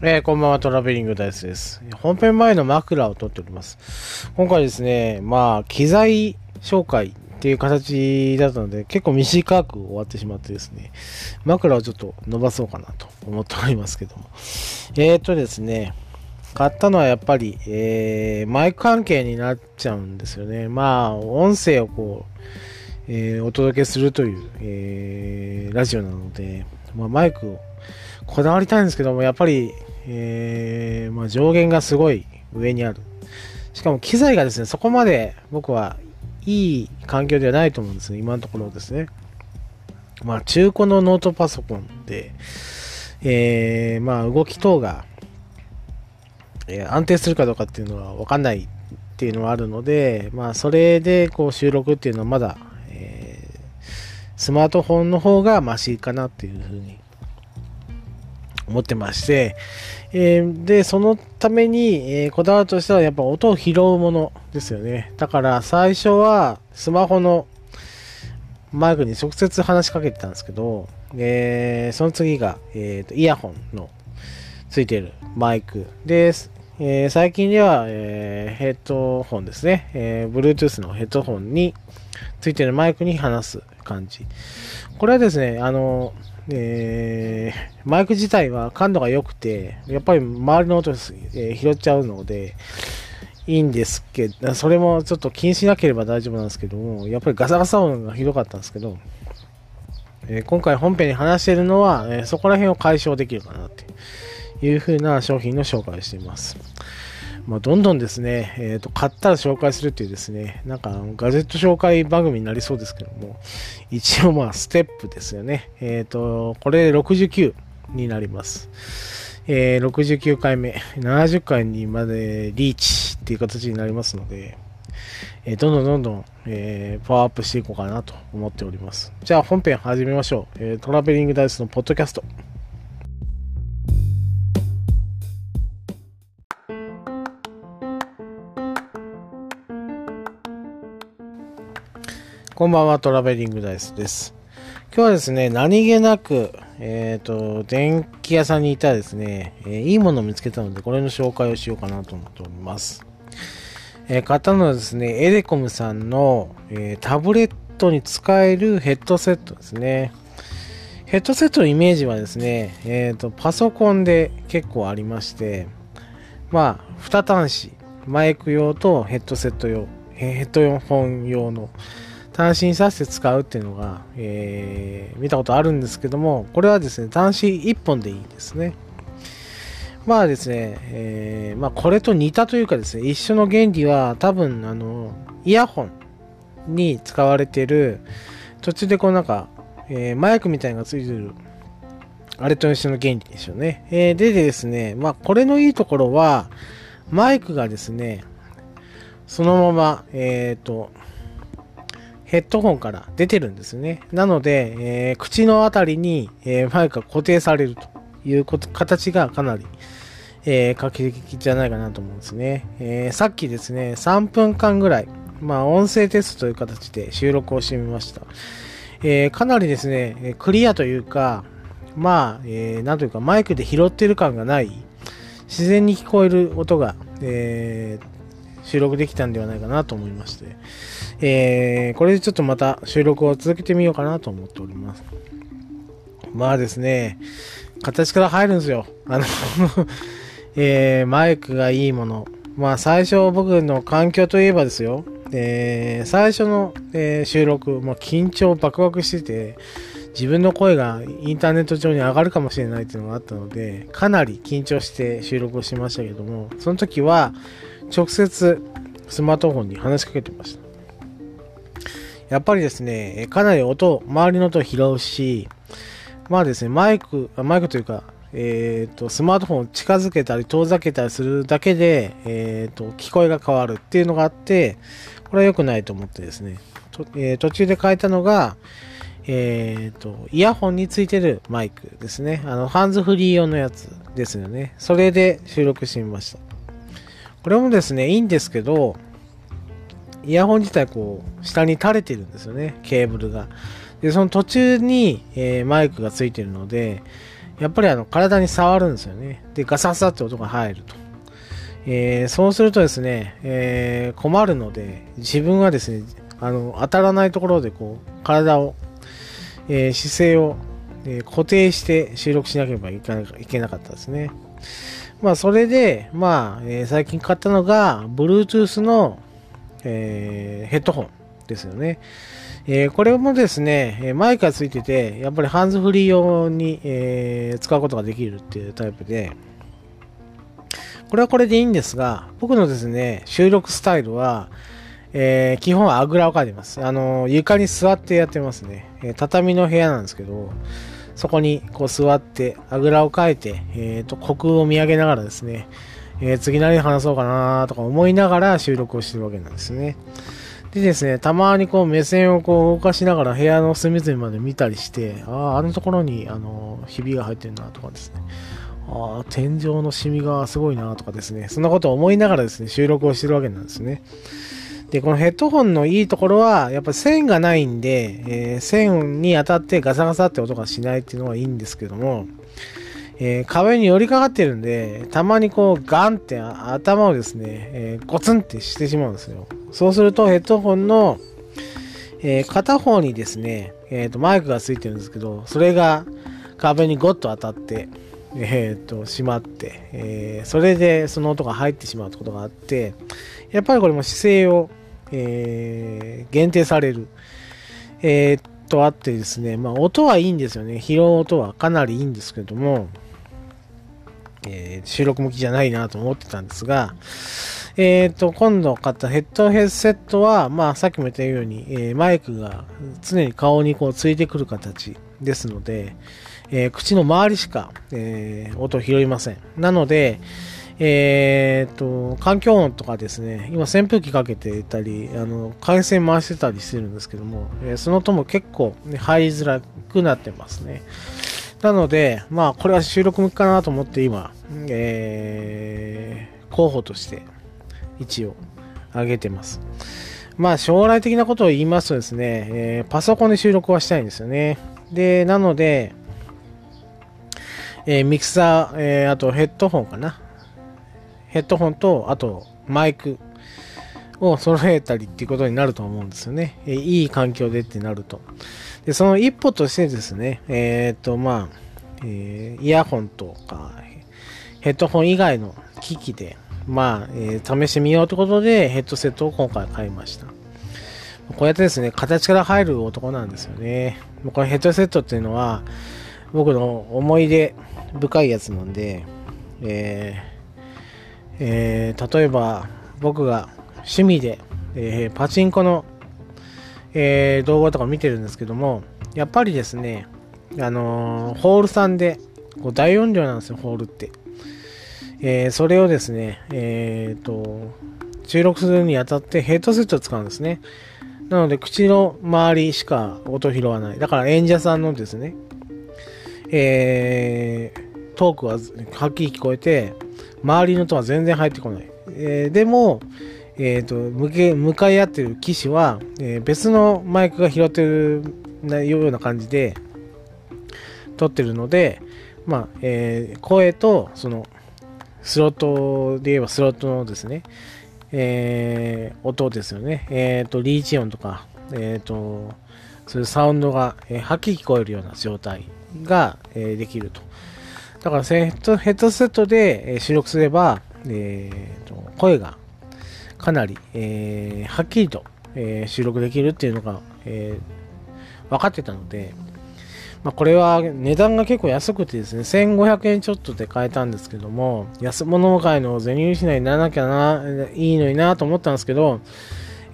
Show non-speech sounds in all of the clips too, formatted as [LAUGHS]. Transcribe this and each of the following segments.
えー、こんばんは、トラベリングダイスです。本編前の枕を撮っております。今回ですね、まあ、機材紹介っていう形だったので、結構短く終わってしまってですね、枕をちょっと伸ばそうかなと思っておりますけども。えーとですね、買ったのはやっぱり、えー、マイク関係になっちゃうんですよね。まあ、音声をこう、えー、お届けするという、えー、ラジオなので、まあ、マイクをこだわりたいんですけども、やっぱり、えー、まあ、上限がすごい上にある。しかも機材がですね、そこまで僕はいい環境ではないと思うんですね、今のところですね。まあ、中古のノートパソコンで、えー、まあ、動き等が、えー、安定するかどうかっていうのはわかんないっていうのはあるので、まあ、それでこう収録っていうのはまだえースマートフォンの方がマシかなっていうふうに思ってまして、えー、で、そのために、えー、こだわるとしたらやっぱ音を拾うものですよね。だから最初はスマホのマイクに直接話しかけてたんですけど、えー、その次が、えーと、イヤホンのついてるマイクです。えー、最近では、えー、ヘッドホンですね、えー、Bluetooth のヘッドホンについてるマイクに話す感じ。これはですね、あの、え、マイク自体は感度が良くて、やっぱり周りの音、えー、拾っちゃうので、いいんですけど、それもちょっと気にしなければ大丈夫なんですけども、やっぱりガサガサ音がひどかったんですけど、えー、今回本編に話してるのは、えー、そこら辺を解消できるかなっていう風な商品の紹介をしています。まあ、どんどんですね、えーと、買ったら紹介するっていうですね、なんかガジェット紹介番組になりそうですけども、一応まあステップですよね。えっ、ー、と、これ69になります。えー、69回目、70回にまでリーチっていう形になりますので、えー、どんどんどんどん、えー、パワーアップしていこうかなと思っております。じゃあ本編始めましょう。え、トラベリングダイスのポッドキャスト。こんばんは、トラベリングダイスです。今日はですね、何気なく、えっ、ー、と、電気屋さんにいたらですね、えー、いいものを見つけたので、これの紹介をしようかなと思っております。えー、買ったのはですね、エレコムさんの、えタブレットに使えるヘッドセットですね。ヘッドセットのイメージはですね、えっ、と、パソコンで結構ありまして、まあ、二端子、マイク用とヘッドセット用、ヘッドホン用の、単身させて使うっていうのが、えー、見たことあるんですけども、これはですね、単身1本でいいですね。まあですね、えー、まあこれと似たというかですね、一緒の原理は多分、あの、イヤホンに使われてる、途中でこうなんか、えー、マイクみたいなのがついてる、あれと一緒の原理でしょうね。えー、でですね、まあこれのいいところは、マイクがですね、そのまま、えっ、と、ヘッドホンから出てるんですね。なので、えー、口のあたりに、えー、マイクが固定されるということ形がかなり、えー、画期的じゃないかなと思うんですね。え、さっきですね、3分間ぐらい、まあ、音声テストという形で収録をしてみました。え、かなりですね、クリアというか、まあ、えー、なんというか、マイクで拾ってる感がない、自然に聞こえる音が、え、収録できたんではないかなと思いまして、えー、これでちょっとまた収録を続けてみようかなと思っております。まあですね、形から入るんですよ。あの [LAUGHS] えー、マイクがいいもの。まあ最初僕の環境といえばですよ、えー、最初の、えー、収録、まあ、緊張バクバクしてて、自分の声がインターネット上に上がるかもしれないっていうのがあったので、かなり緊張して収録をしましたけども、その時は直接スマートフォンに話しかけてました。やっぱりですね、かなり音、周りの音を拾うし、まあですね、マイク、マイクというか、えっ、ー、と、スマートフォンを近づけたり遠ざけたりするだけで、えっ、ー、と、聞こえが変わるっていうのがあって、これは良くないと思ってですね、とえー、途中で変えたのが、えっ、と、イヤホンについてるマイクですね。あの、ハンズフリー用のやつですよね。それで収録してみました。これもですね、いいんですけど、イヤホン自体こう、下に垂れてるんですよね、ケーブルが。で、その途中に、えー、マイクがついてるので、やっぱりあの体に触るんですよね。で、ガサガサって音が入ると。えー、そうするとですね、えー、困るので、自分はですね、あの当たらないところでこう体を、えー、姿勢を、え固定して収録しなければいけなかったですね。まあ、それで、まあ、え最近買ったのが、Bluetooth の、えヘッドホンですよね。えー、これもですね、マイクがついてて、やっぱりハンズフリー用に、えー、使うことができるっていうタイプで、これはこれでいいんですが、僕のですね、収録スタイルは、えー、基本はあぐらをかいてます。あの、床に座ってやってますね。え畳の部屋なんですけど、そこにこう座って、あぐらをかいて、えっ、と、虚空を見上げながらですね、え次何話そうかなとか思いながら収録をしてるわけなんですね。でですね、たまにこう目線をこう動かしながら部屋の隅々まで見たりして、ああ、あのところにあのひびが入ってるなとかですね、ああ、天井のシミがすごいなとかですね、そんなことを思いながらですね、収録をしてるわけなんですね。で、このヘッドホンのいいところは、やっぱ線がないんで、えー、線に当たってガサガサって音がしないっていうのはいいんですけども、えー、壁に寄りかかってるんで、たまにこうガンって頭をですね、えー、ゴツンってしてしまうんですよ。そうするとヘッドホンの、えー、片方にですね、えーと、マイクがついてるんですけど、それが壁にゴッと当たって、えーと、しまって、えそれでその音が入ってしまうことがあって、やっぱりこれも姿勢を、えー限定される。えー、とあってですね、まあ音はいいんですよね。拾う音はかなりいいんですけども、えー、収録向きじゃないなと思ってたんですが、えっ、ー、と、今度買ったヘッドヘッセットは、まあ、さっきも言ったように、えー、マイクが常に顔にこうついてくる形ですので、え口の周りしか、え音を拾いません。なので、えー、と、環境音とかですね、今扇風機かけてたり、あの、回線回してたりしてるんですけども、えー、その音も結構、ね、入りづらくなってますね。なので、まあ、これは収録向きかなと思って今、えー、候補として一応上げてます。まあ、将来的なことを言いますとですね、えー、パソコンで収録はしたいんですよね。で、なので、えー、ミキサー、えー、あとヘッドホンかな。ヘッドホンと、あとマイクを揃えたりっていうことになると思うんですよね。え、いい環境でってなると。で、その一歩としてですね、えっ、と、まあ、えー、イヤホンとか、ヘッドホン以外の機器で、まあ、えー、試してみようということで、ヘッドセットを今回買いました。こうやってですね、形から入る男なんですよね。このヘッドセットっていうのは、僕の思い出深いやつなんで、えーえー、例えば僕が趣味で、えー、パチンコのえー、動画とか見てるんですけども、やっぱりですね、あのー、ホールさんで、こう大音量なんですよ、ホールって。え、それをですね、えっ、と、収録するにあたってヘッドセットを使うんですね。なので、口の周りしか音拾わない。だから演者さんのですね、えー、トークははっきり聞こえて、周りの音は全然入ってこない。えー、でも、えーと、向け向かい合ってる機種は、えー、別のマイクが拾ってるような感じで撮ってるので、まあえー、声とそのスロットで言えばスロットのですね、えー、音ですよね、えーと、リーチ音とか、えーと、そういうサウンドが、えー、はっきり聞こえるような状態が、えー、できると。だからヘッドヘッドセットで、え収録すれば、えーと声がかなり、えー、はっきりと、えー、収録できるっていうのが、えー、分かってたので、まあ、これは値段が結構安くてですね、1500円ちょっとで買えたんですけども、安物買いの銭入しないにならなきゃな、いいのになと思ったんですけど、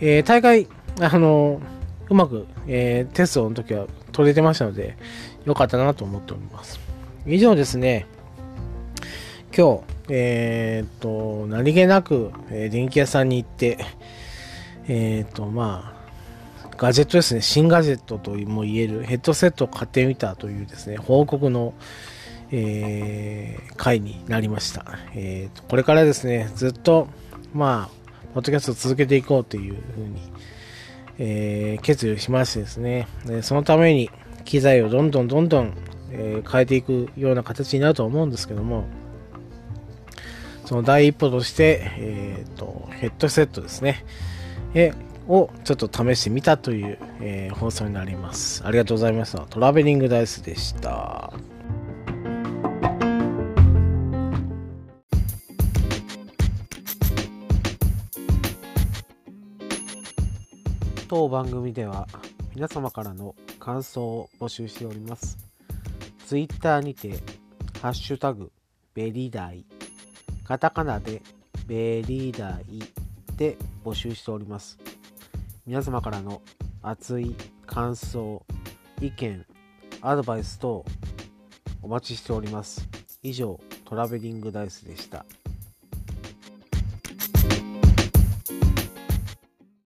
えー、大会、あのうまく、えー、テストの時は取れてましたので、良かったなと思っております。以上ですね、今日、えっ、と、何気なく、えー、電気屋さんに行って、えっ、と、まあ、ガジェットですね、新ガジェットとも言えるヘッドセットを買ってみたというですね、報告の、えー、回になりました。えーと、これからですね、ずっと、まあ、ポッドキャストを続けていこうというふうに、えー、決意をしましてですね、でそのために機材をどんどんどんどん、えー、変えていくような形になると思うんですけども、その第一歩として、えーと、ヘッドセットですね、えをちょっと試してみたという、えー、放送になります。ありがとうございました。トラベリングダイスでした。当番組では皆様からの感想を募集しております。ツイッターにて、ハッシュタグ、ベリダイ、カタカナでベリーダイで募集しております。皆様からの熱い感想、意見、アドバイス等お待ちしております。以上、トラベリングダイスでした。